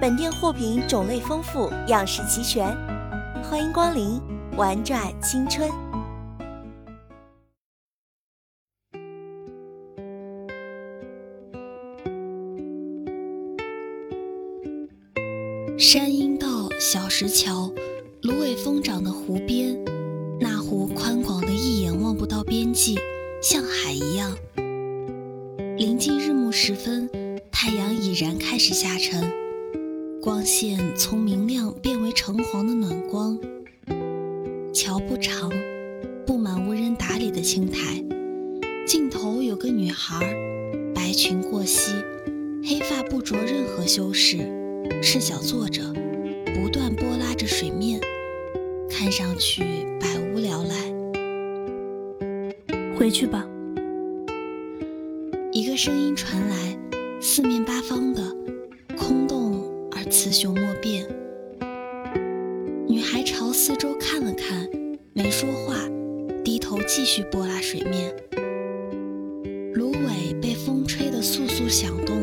本店货品种类丰富，样式齐全，欢迎光临，玩转青春。山阴道小石桥，芦苇疯长的湖边，那湖宽广的一眼望不到边际，像海一样。临近日暮时分，太阳已然开始下沉。光线从明亮变为橙黄的暖光。桥不长，布满无人打理的青苔。尽头有个女孩，白裙过膝，黑发不着任何修饰，赤脚坐着，不断拨拉着水面，看上去百无聊赖。回去吧。一个声音传来，四面八方的。雌雄莫辨。女孩朝四周看了看，没说话，低头继续拨拉水面。芦苇被风吹得簌簌响动，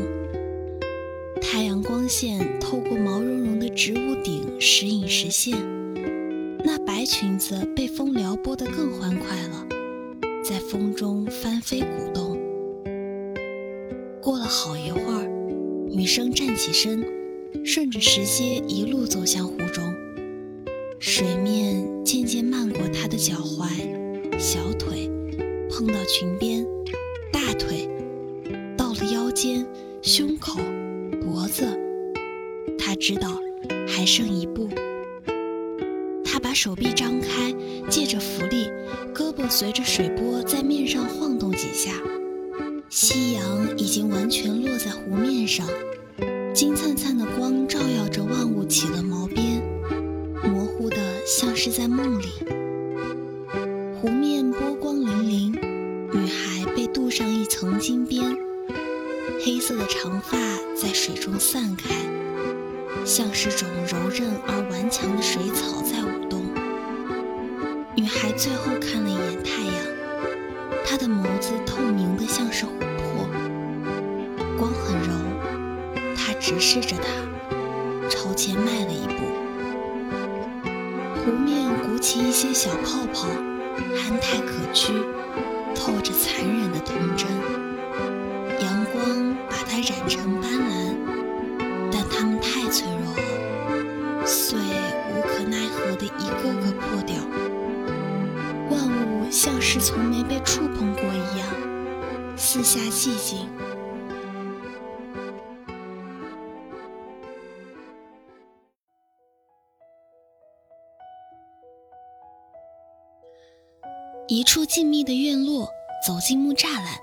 太阳光线透过毛茸茸的植物顶时隐时现。那白裙子被风撩拨得更欢快了，在风中翻飞鼓动。过了好一会儿，女生站起身。顺着石阶一路走向湖中，水面渐渐漫过他的脚踝、小腿，碰到裙边、大腿，到了腰间、胸口、脖子。他知道还剩一步。他把手臂张开，借着浮力，胳膊随着水波在面上晃动几下。夕阳已经完全落在湖面上。金灿灿的光照耀着万物，起了毛边，模糊的像是在梦里。湖面波光粼粼，女孩被镀上一层金边，黑色的长发在水中散开，像是种柔韧而顽强的水草在舞动。女孩最后看了一眼太阳，她的眸子透直视着他，朝前迈了一步。湖面鼓起一些小泡泡，憨态可掬，透着残忍的童真。阳光把它染成斑斓，但它们太脆弱了，碎无可奈何的一个个破掉。万物像是从没被触碰过一样，四下寂静。一处静谧的院落，走进木栅栏，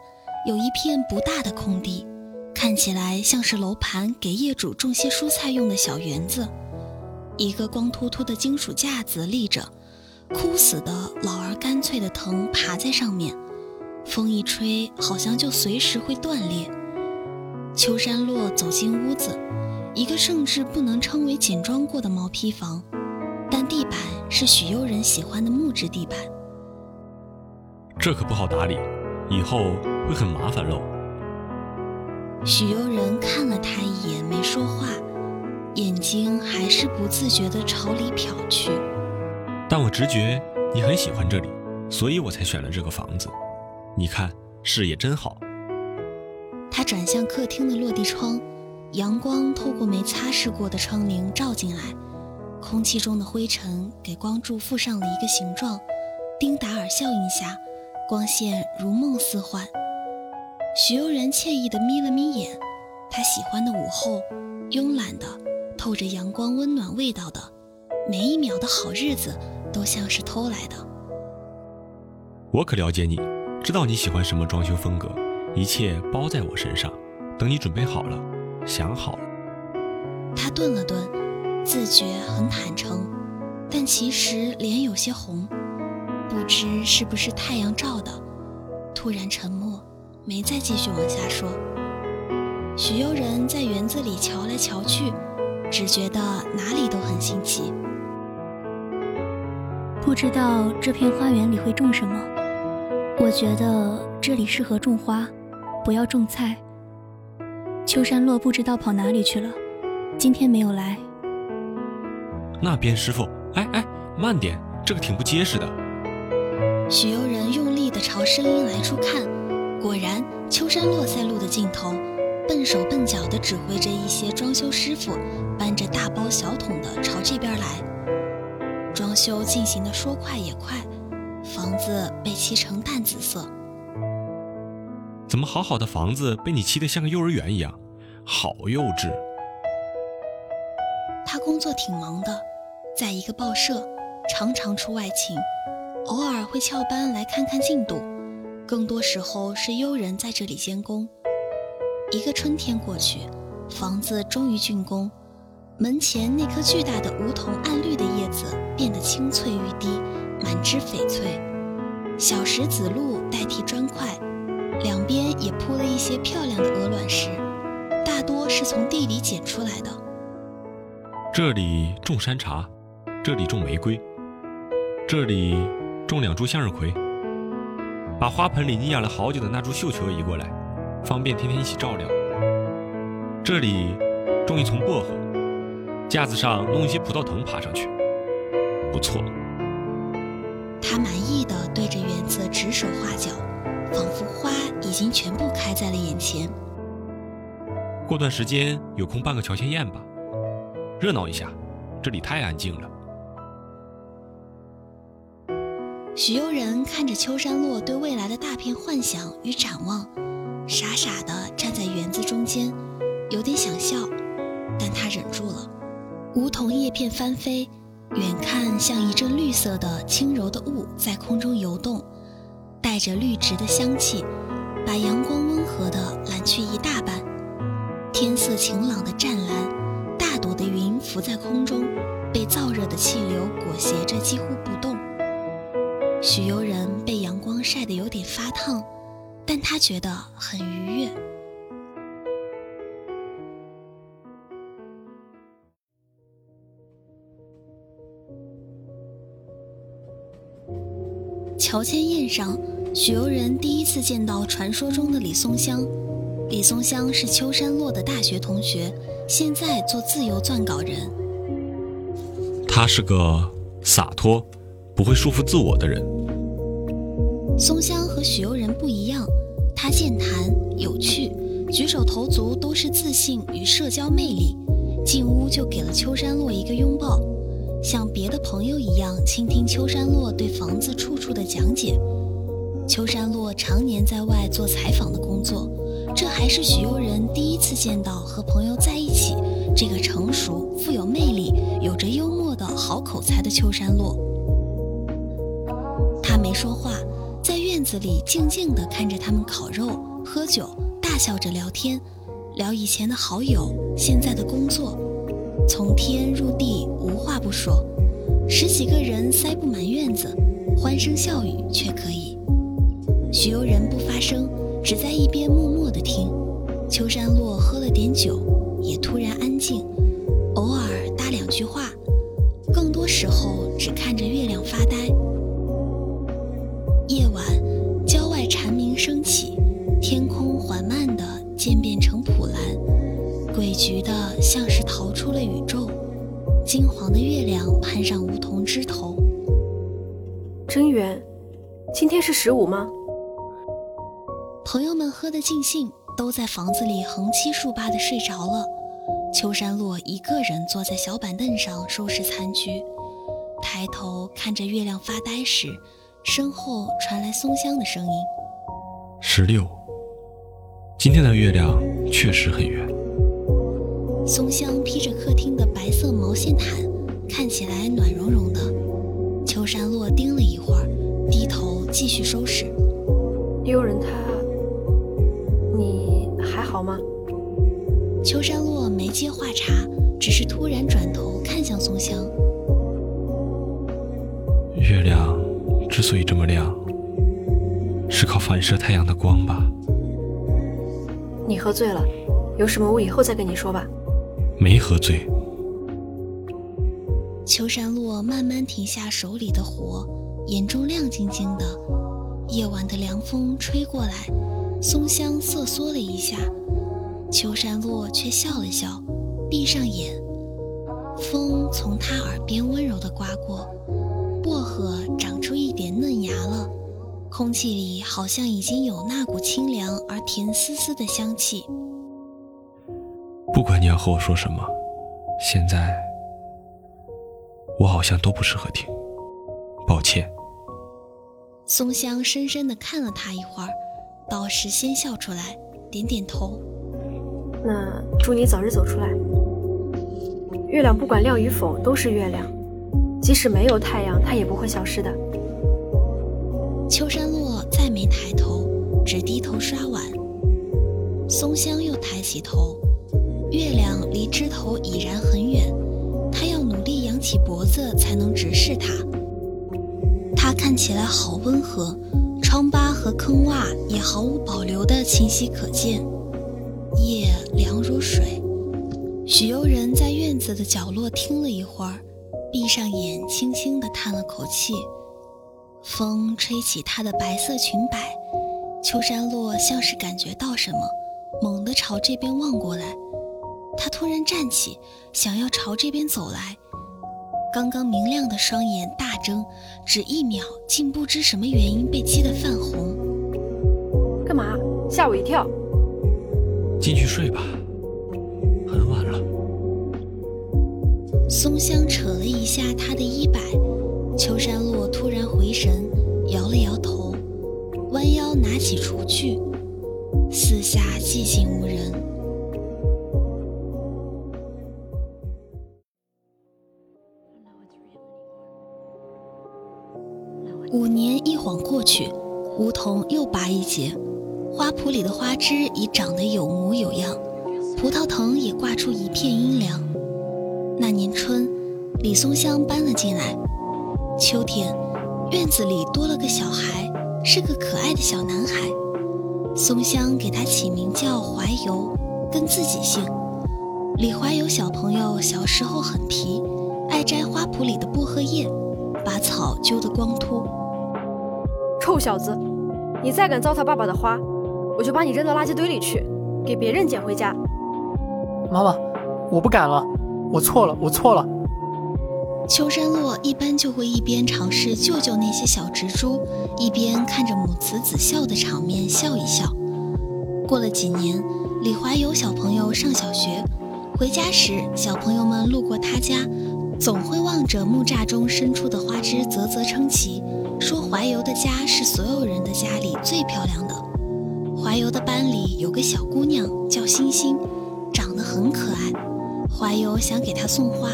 有一片不大的空地，看起来像是楼盘给业主种些蔬菜用的小园子。一个光秃秃的金属架子立着，枯死的老而干脆的藤爬在上面，风一吹，好像就随时会断裂。秋山落走进屋子，一个甚至不能称为简装过的毛坯房，但地板是许悠人喜欢的木质地板。这可不好打理，以后会很麻烦喽。许悠人看了他一眼，没说话，眼睛还是不自觉地朝里瞟去。但我直觉你很喜欢这里，所以我才选了这个房子。你看，视野真好。他转向客厅的落地窗，阳光透过没擦拭过的窗棂照进来，空气中的灰尘给光柱附上了一个形状。丁达尔效应下，光线如梦似幻。许悠然惬意地眯了眯眼，他喜欢的午后，慵懒的，透着阳光温暖味道的，每一秒的好日子都像是偷来的。我可了解你，知道你喜欢什么装修风格。一切包在我身上，等你准备好了，想好了。他顿了顿，自觉很坦诚，但其实脸有些红，不知是不是太阳照的。突然沉默，没再继续往下说。许悠人在园子里瞧来瞧去，只觉得哪里都很新奇。不知道这片花园里会种什么？我觉得这里适合种花。不要种菜。秋山洛不知道跑哪里去了，今天没有来。那边师傅，哎哎，慢点，这个挺不结实的。许悠人用力地朝声音来处看，果然，秋山落在路的尽头，笨手笨脚地指挥着一些装修师傅，搬着大包小桶的朝这边来。装修进行的说快也快，房子被漆成淡紫色。怎么好好的房子被你漆得像个幼儿园一样，好幼稚！他工作挺忙的，在一个报社，常常出外勤，偶尔会翘班来看看进度，更多时候是悠人在这里监工。一个春天过去，房子终于竣工，门前那棵巨大的梧桐暗绿的叶子变得青翠欲滴，满枝翡翠，小石子路代替砖块。两边也铺了一些漂亮的鹅卵石，大多是从地里捡出来的。这里种山茶，这里种玫瑰，这里种两株向日葵。把花盆里你养了好久的那株绣球移过来，方便天天一起照料。这里种一丛薄荷，架子上弄一些葡萄藤爬上去，不错。他满意的对着园子指手画脚。仿佛花已经全部开在了眼前。过段时间有空办个乔迁宴吧，热闹一下，这里太安静了。许悠人看着秋山落对未来的大片幻想与展望，傻傻的站在园子中间，有点想笑，但他忍住了。梧桐叶片翻飞，远看像一阵绿色的轻柔的雾在空中游动。带着绿植的香气，把阳光温和的揽去一大半。天色晴朗的湛蓝，大朵的云浮在空中，被燥热的气流裹挟着几乎不动。许悠人被阳光晒得有点发烫，但他觉得很愉悦。乔迁宴上。许悠人第一次见到传说中的李松香。李松香是秋山落的大学同学，现在做自由撰稿人。他是个洒脱、不会束缚自我的人。松香和许悠人不一样，他健谈有趣，举手投足都是自信与社交魅力。进屋就给了秋山洛一个拥抱，像别的朋友一样倾听秋山洛对房子处处的讲解。秋山洛常年在外做采访的工作，这还是许悠人第一次见到和朋友在一起这个成熟、富有魅力、有着幽默的好口才的秋山洛。说话，在院子里静静地看着他们烤肉、喝酒、大笑着聊天，聊以前的好友、现在的工作，从天入地无话不说，十几个人塞不满院子，欢声笑语却可以。许悠人不发声，只在一边默默地听。秋山落喝了点酒，也突然安静，偶尔搭两句话，更多时候只看着月亮发呆。诡谲的像是逃出了宇宙。金黄的月亮攀上梧桐枝头。真圆，今天是十五吗？朋友们喝得尽兴，都在房子里横七竖八的睡着了。秋山落一个人坐在小板凳上收拾残局，抬头看着月亮发呆时，身后传来松香的声音：“十六，今天的月亮确实很圆。”松香披着客厅的白色毛线毯，看起来暖融融的。秋山落盯了一会儿，低头继续收拾。悠人他，你还好吗？秋山落没接话茬，只是突然转头看向松香。月亮之所以这么亮，是靠反射太阳的光吧？你喝醉了，有什么我以后再跟你说吧。没喝醉。秋山落慢慢停下手里的活，眼中亮晶晶的。夜晚的凉风吹过来，松香瑟缩了一下。秋山落却笑了笑，闭上眼。风从他耳边温柔地刮过，薄荷长出一点嫩芽了，空气里好像已经有那股清凉而甜丝丝的香气。不管你要和我说什么，现在我好像都不适合听，抱歉。松香深深地看了他一会儿，倒是先笑出来，点点头。那祝你早日走出来。月亮不管亮与否都是月亮，即使没有太阳，它也不会消失的。秋山落再没抬头，只低头刷碗。松香又抬起头，月亮离枝头已然很远，他要努力扬起脖子才能直视它。它看起来好温和，疮疤和坑洼也毫无保留的清晰可见。夜凉如水，许悠人在院子的角落听了一会儿，闭上眼，轻轻地叹了口气。风吹起她的白色裙摆，秋山落像是感觉到什么，猛地朝这边望过来。他突然站起，想要朝这边走来。刚刚明亮的双眼大睁，只一秒，竟不知什么原因被激得泛红。干嘛？吓我一跳！进去睡吧，很晚了。松香扯了一下他的衣摆，秋山落突然回神，摇了摇头，弯腰拿起厨具。四下寂静无人。里的花枝已长得有模有样，葡萄藤也挂出一片阴凉。那年春，李松香搬了进来。秋天，院子里多了个小孩，是个可爱的小男孩。松香给他起名叫怀柔，跟自己姓。李怀柔小朋友小时候很皮，爱摘花圃里的薄荷叶，把草揪得光秃。臭小子，你再敢糟蹋爸爸的花！我就把你扔到垃圾堆里去，给别人捡回家。妈妈，我不敢了，我错了，我错了。秋山落一般就会一边尝试救救那些小植株，一边看着母慈子孝的场面笑一笑。过了几年，李怀有小朋友上小学，回家时，小朋友们路过他家，总会望着木栅中伸出的花枝啧啧称奇，说怀柔的家是所有人的家里最漂亮的。怀柔的班里有个小姑娘叫星星，长得很可爱。怀柔想给她送花，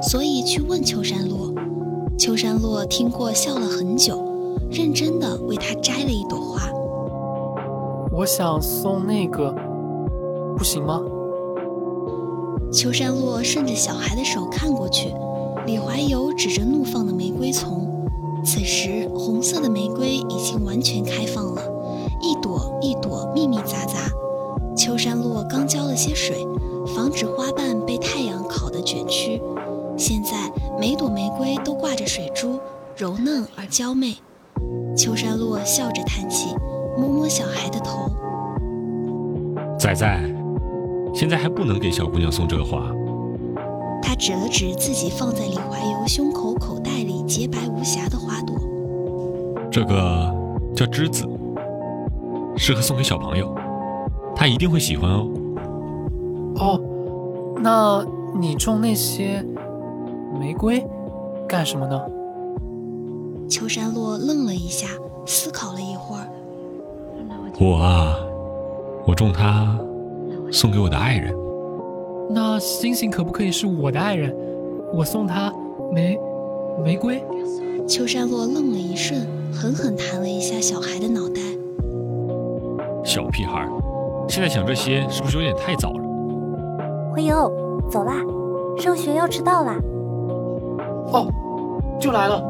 所以去问秋山落。秋山落听过，笑了很久，认真的为她摘了一朵花。我想送那个，不行吗？秋山落顺着小孩的手看过去，李怀柔指着怒放的玫瑰丛。此时，红色的玫瑰已经完全开放了。一朵一朵密密匝匝，秋山落刚浇了些水，防止花瓣被太阳烤得卷曲。现在每朵玫瑰都挂着水珠，柔嫩而娇媚。秋山落笑着叹气，摸摸小孩的头。仔仔，现在还不能给小姑娘送这花。他指了指自己放在李怀游胸口口袋里洁白无瑕的花朵。这个叫栀子，适合送给小朋友，他一定会喜欢哦。哦，那你种那些玫瑰干什么呢？秋山落愣了一下，思考了一会儿。我啊，我种它，送给我的爱人。那星星可不可以是我的爱人？我送他玫玫瑰。秋山落愣了一瞬，狠狠弹了一下小孩的脑袋。小屁孩，现在想这些是不是有点太早了？辉游，走啦，上学要迟到啦。哦，就来了。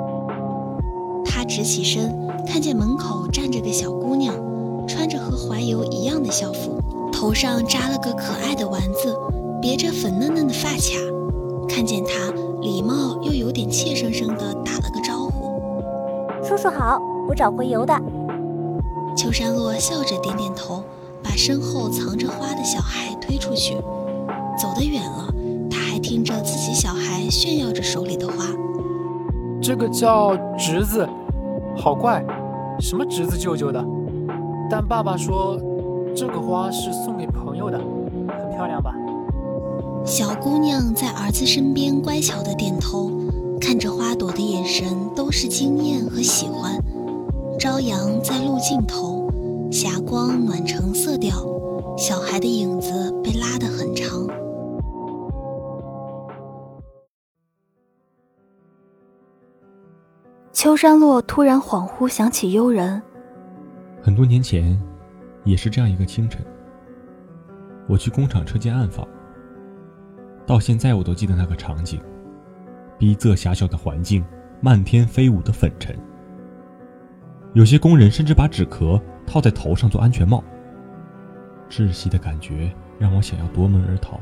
他直起身，看见门口站着个小姑娘，穿着和怀游一样的校服，头上扎了个可爱的丸子，别着粉嫩嫩的发卡。看见他，礼貌又有点怯生生的打了个招呼：“叔叔好，我找回游的。”秋山洛笑着点点头，把身后藏着花的小孩推出去。走得远了，他还听着自己小孩炫耀着手里的花。这个叫侄子，好怪，什么侄子舅舅的。但爸爸说，这个花是送给朋友的，很漂亮吧？小姑娘在儿子身边乖巧的点头，看着花朵的眼神都是惊艳和喜欢。朝阳在路尽头，霞光暖成色调，小孩的影子被拉得很长。秋山落突然恍惚想起悠人。很多年前，也是这样一个清晨，我去工厂车间暗访。到现在我都记得那个场景：逼仄狭小的环境，漫天飞舞的粉尘。有些工人甚至把纸壳套在头上做安全帽。窒息的感觉让我想要夺门而逃。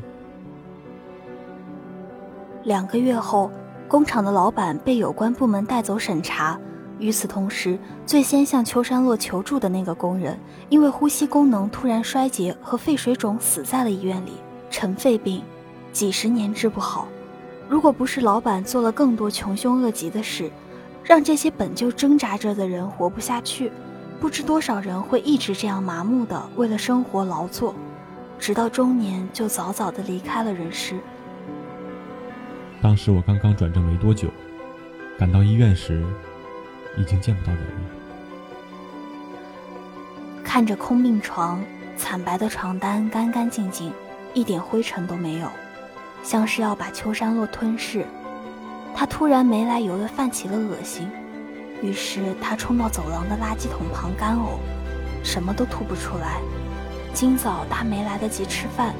两个月后。工厂的老板被有关部门带走审查。与此同时，最先向秋山落求助的那个工人，因为呼吸功能突然衰竭和肺水肿死在了医院里。尘肺病，几十年治不好。如果不是老板做了更多穷凶恶极的事，让这些本就挣扎着的人活不下去，不知多少人会一直这样麻木的为了生活劳作，直到中年就早早的离开了人世。当时我刚刚转正没多久，赶到医院时，已经见不到人了。看着空病床，惨白的床单干干净净，一点灰尘都没有，像是要把秋山落吞噬。他突然没来由的泛起了恶心，于是他冲到走廊的垃圾桶旁干呕，什么都吐不出来。今早他没来得及吃饭。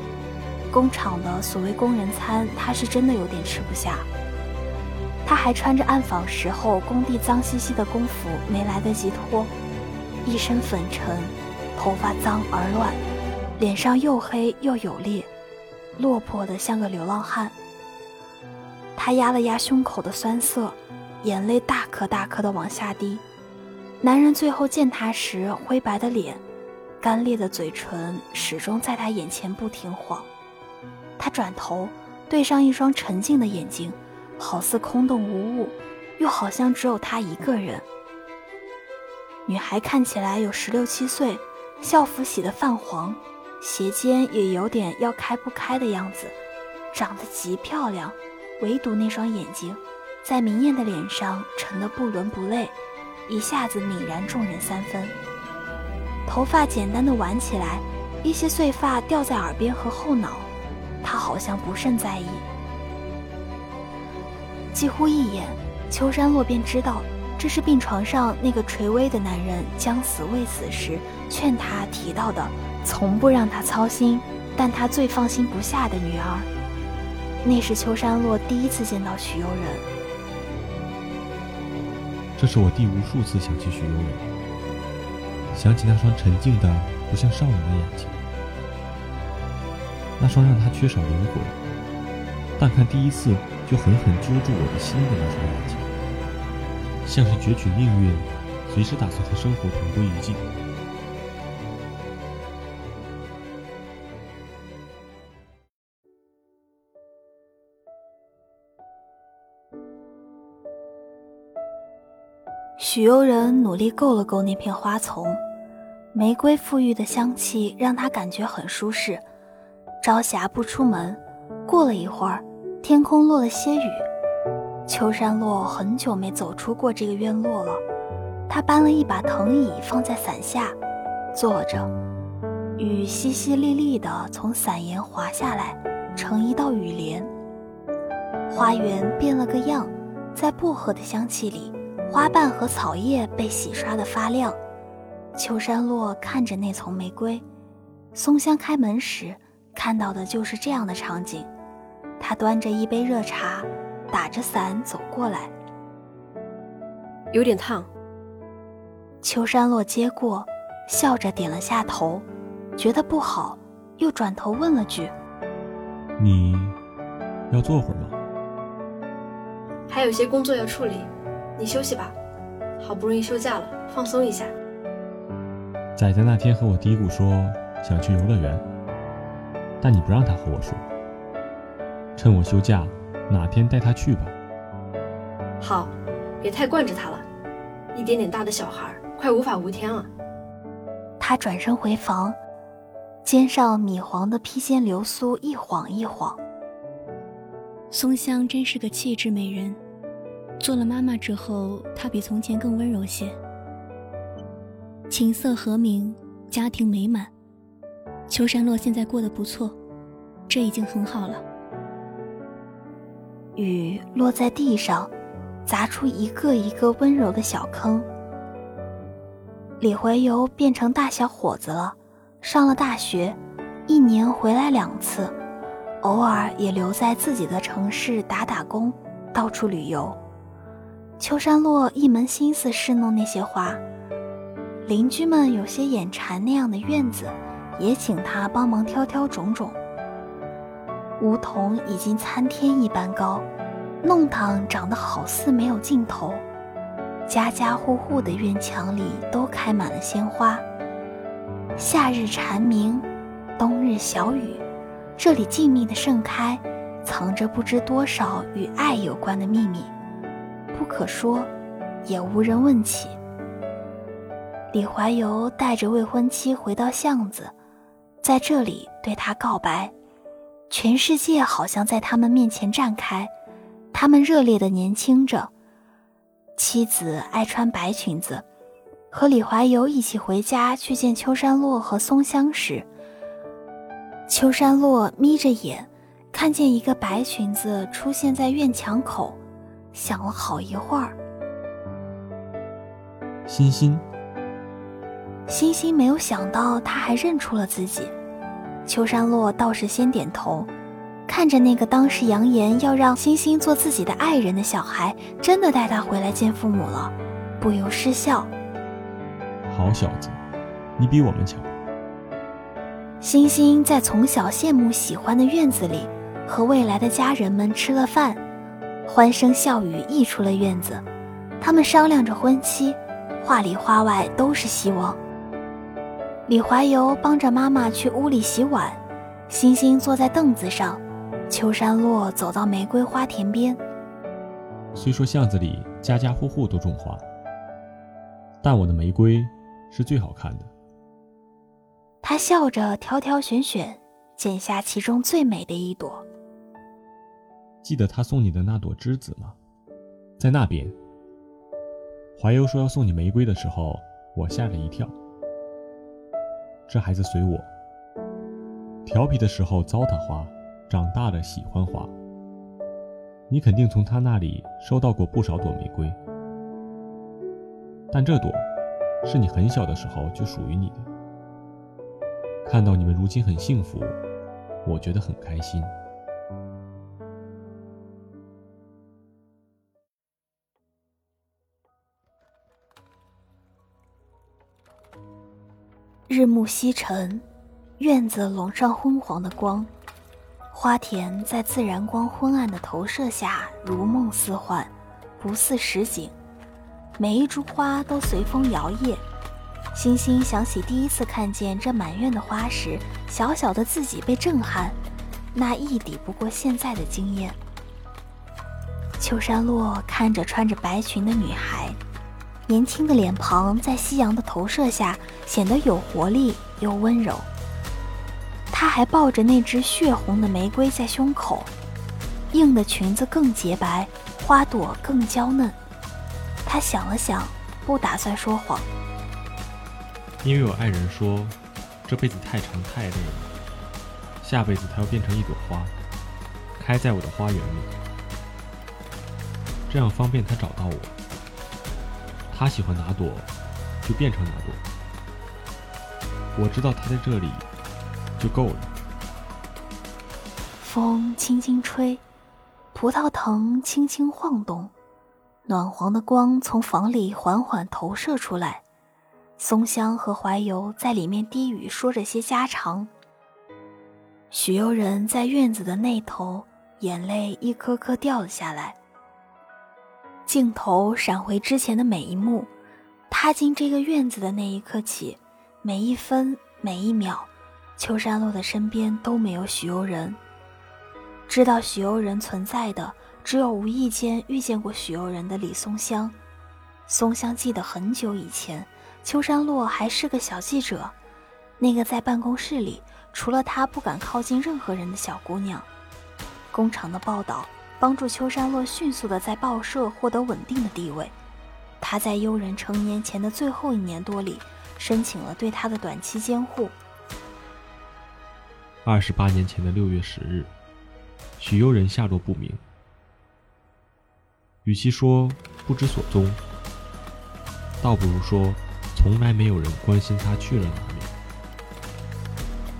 工厂的所谓工人餐，他是真的有点吃不下。他还穿着暗访时候工地脏兮兮的工服，没来得及脱，一身粉尘，头发脏而乱，脸上又黑又有裂，落魄的像个流浪汉。他压了压胸口的酸涩，眼泪大颗大颗的往下滴。男人最后见他时，灰白的脸，干裂的嘴唇，始终在他眼前不停晃。他转头，对上一双沉静的眼睛，好似空洞无物，又好像只有他一个人。女孩看起来有十六七岁，校服洗得泛黄，鞋尖也有点要开不开的样子，长得极漂亮，唯独那双眼睛，在明艳的脸上沉得不伦不类，一下子泯然众人三分。头发简单的挽起来，一些碎发掉在耳边和后脑。他好像不甚在意，几乎一眼，秋山洛便知道这是病床上那个垂危的男人将死未死时劝他提到的，从不让他操心，但他最放心不下的女儿。那是秋山落第一次见到许悠人，这是我第无数次想起许悠人，想起那双沉静的不像少年的眼睛。那双让他缺少灵魂，但看第一次就狠狠揪住我的心的那双眼睛，像是攫取命运，随时打算和生活同归于尽。许悠人努力够了够那片花丛，玫瑰馥郁的香气让他感觉很舒适。朝霞不出门，过了一会儿，天空落了些雨。秋山落很久没走出过这个院落了，他搬了一把藤椅放在伞下，坐着，雨淅淅沥沥的从伞沿滑下来，成一道雨帘。花园变了个样，在薄荷的香气里。花瓣和草叶被洗刷的发亮，秋山落看着那丛玫瑰，松香开门时看到的就是这样的场景。他端着一杯热茶，打着伞走过来，有点烫。秋山落接过，笑着点了下头，觉得不好，又转头问了句：“你要坐会儿吗？”还有些工作要处理。你休息吧，好不容易休假了，放松一下。仔仔那天和我嘀咕说想去游乐园，但你不让他和我说。趁我休假，哪天带他去吧。好，别太惯着他了，一点点大的小孩，快无法无天了。他转身回房，肩上米黄的披肩流苏一晃一晃。松香真是个气质美人。做了妈妈之后，她比从前更温柔些，琴瑟和鸣，家庭美满。秋山落现在过得不错，这已经很好了。雨落在地上，砸出一个一个温柔的小坑。李怀游变成大小伙子了，上了大学，一年回来两次，偶尔也留在自己的城市打打工，到处旅游。秋山落一门心思侍弄那些花，邻居们有些眼馋那样的院子，也请他帮忙挑挑种种。梧桐已经参天一般高，弄堂长得好似没有尽头，家家户户的院墙里都开满了鲜花。夏日蝉鸣，冬日小雨，这里静谧的盛开，藏着不知多少与爱有关的秘密。可说，也无人问起。李怀游带着未婚妻回到巷子，在这里对他告白，全世界好像在他们面前绽开，他们热烈的年轻着。妻子爱穿白裙子，和李怀游一起回家去见秋山落和松香时，秋山落眯着眼，看见一个白裙子出现在院墙口。想了好一会儿，欣欣，欣欣没有想到他还认出了自己。秋山落倒是先点头，看着那个当时扬言要让欣欣做自己的爱人的小孩，真的带他回来见父母了，不由失笑。好小子，你比我们强。欣欣在从小羡慕喜欢的院子里，和未来的家人们吃了饭。欢声笑语溢出了院子，他们商量着婚期，话里话外都是希望。李怀游帮着妈妈去屋里洗碗，星星坐在凳子上，秋山落走到玫瑰花田边。虽说巷子里家家户户都种花，但我的玫瑰是最好看的。他笑着挑挑选选，剪下其中最美的一朵。记得他送你的那朵栀子吗？在那边。怀忧说要送你玫瑰的时候，我吓了一跳。这孩子随我。调皮的时候糟蹋花，长大了喜欢花。你肯定从他那里收到过不少朵玫瑰，但这朵，是你很小的时候就属于你的。看到你们如今很幸福，我觉得很开心。日暮西沉，院子笼上昏黄的光，花田在自然光昏暗的投射下如梦似幻，不似实景。每一株花都随风摇曳。星星想起第一次看见这满院的花时，小小的自己被震撼，那亦抵不过现在的惊艳。秋山落看着穿着白裙的女孩，年轻的脸庞在夕阳的投射下显得有活力又温柔。她还抱着那只血红的玫瑰在胸口，硬的裙子更洁白，花朵更娇嫩。他想了想，不打算说谎。因为我爱人说，这辈子太长太累了，下辈子他要变成一朵花，开在我的花园里，这样方便他找到我。他喜欢哪朵，就变成哪朵。我知道他在这里，就够了。风轻轻吹，葡萄藤轻轻晃动，暖黄的光从房里缓缓投射出来。松香和怀柔在里面低语说着些家常。许悠人在院子的那头，眼泪一颗颗掉了下来。镜头闪回之前的每一幕，踏进这个院子的那一刻起，每一分每一秒，秋山落的身边都没有许悠人。知道许悠人存在的，只有无意间遇见过许悠人的李松香。松香记得很久以前。秋山落还是个小记者，那个在办公室里除了他不敢靠近任何人的小姑娘。工厂的报道帮助秋山洛迅速的在报社获得稳定的地位。他在悠人成年前的最后一年多里，申请了对他的短期监护。二十八年前的六月十日，许悠人下落不明。与其说不知所踪，倒不如说。从来没有人关心他去了哪里。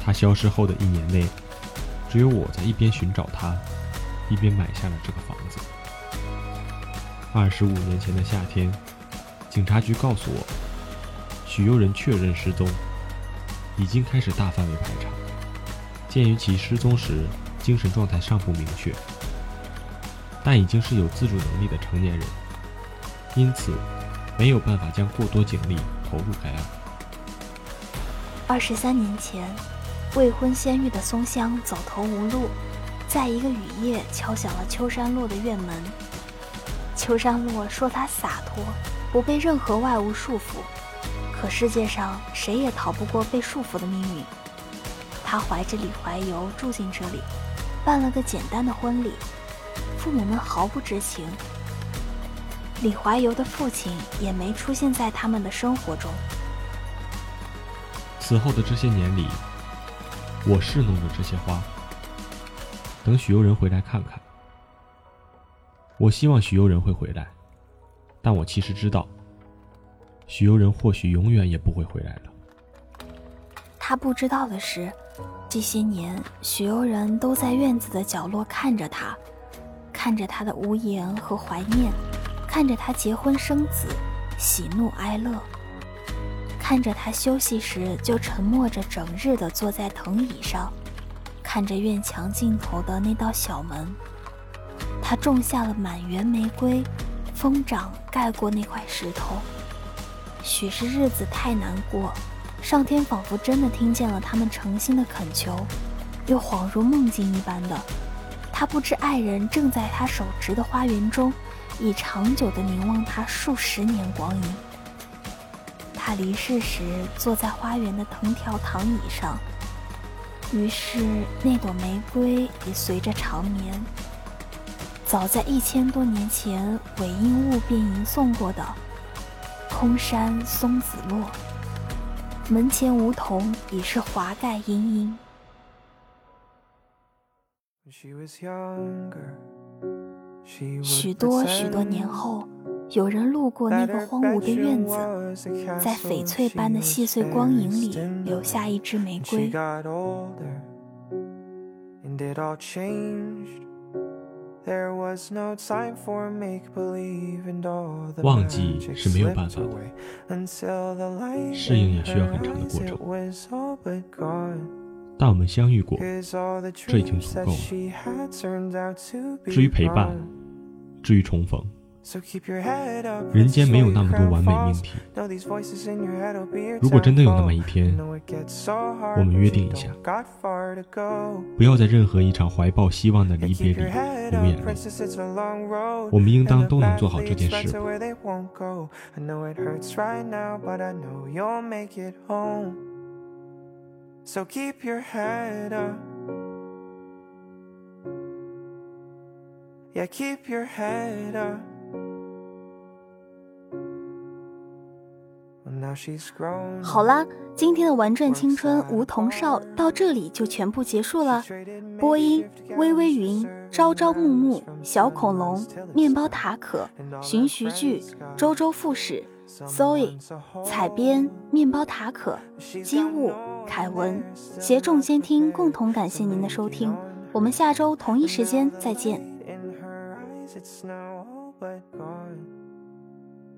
他消失后的一年内，只有我在一边寻找他，一边买下了这个房子。二十五年前的夏天，警察局告诉我，许悠人确认失踪，已经开始大范围排查。鉴于其失踪时精神状态尚不明确，但已经是有自主能力的成年人，因此没有办法将过多警力。投入该案。二十三年前，未婚先孕的松香走投无路，在一个雨夜敲响了秋山落的院门。秋山落说他洒脱，不被任何外物束缚。可世界上谁也逃不过被束缚的命运。他怀着李怀柔住进这里，办了个简单的婚礼，父母们毫不知情。李怀柔的父亲也没出现在他们的生活中。此后的这些年里，我侍弄着这些花，等许悠人回来看看。我希望许悠人会回来，但我其实知道，许悠人或许永远也不会回来了。他不知道的是，这些年许悠人都在院子的角落看着他，看着他的无言和怀念。看着他结婚生子，喜怒哀乐；看着他休息时就沉默着，整日的坐在藤椅上；看着院墙尽头的那道小门，他种下了满园玫瑰，疯长盖过那块石头。许是日子太难过，上天仿佛真的听见了他们诚心的恳求，又恍如梦境一般的，他不知爱人正在他手植的花园中。已长久地凝望他数十年光阴。他离世时坐在花园的藤条躺椅上，于是那朵玫瑰也随着长眠。早在一千多年前，韦应物便吟诵过的“空山松子落，门前梧桐已是华盖阴阴。”许多许多年后，有人路过那个荒芜的院子，在翡翠般的细碎光影里留下一支玫瑰。忘记是没有办法的，适应也需要很长的过程。但我们相遇过，这已经足够了。至于陪伴，至于重逢。人间没有那么多完美命题。如果真的有那么一天，我们约定一下，不要在任何一场怀抱希望的离别里流眼泪。我们应当都能做好这件事。好啦，今天的玩转青春梧桐少到这里就全部结束了。播音：微微云、朝朝暮暮、小恐龙、面包塔可、寻徐剧、周周副使、Zoe、采编：面包塔可、金雾、凯文，携众监听共同感谢您的收听，我们下周同一时间再见。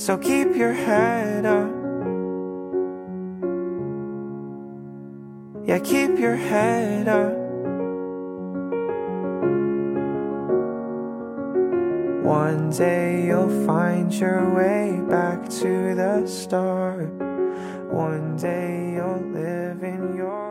So keep your head up. Yeah, keep your head up. One day you'll find your way back to the start. One day you'll live in your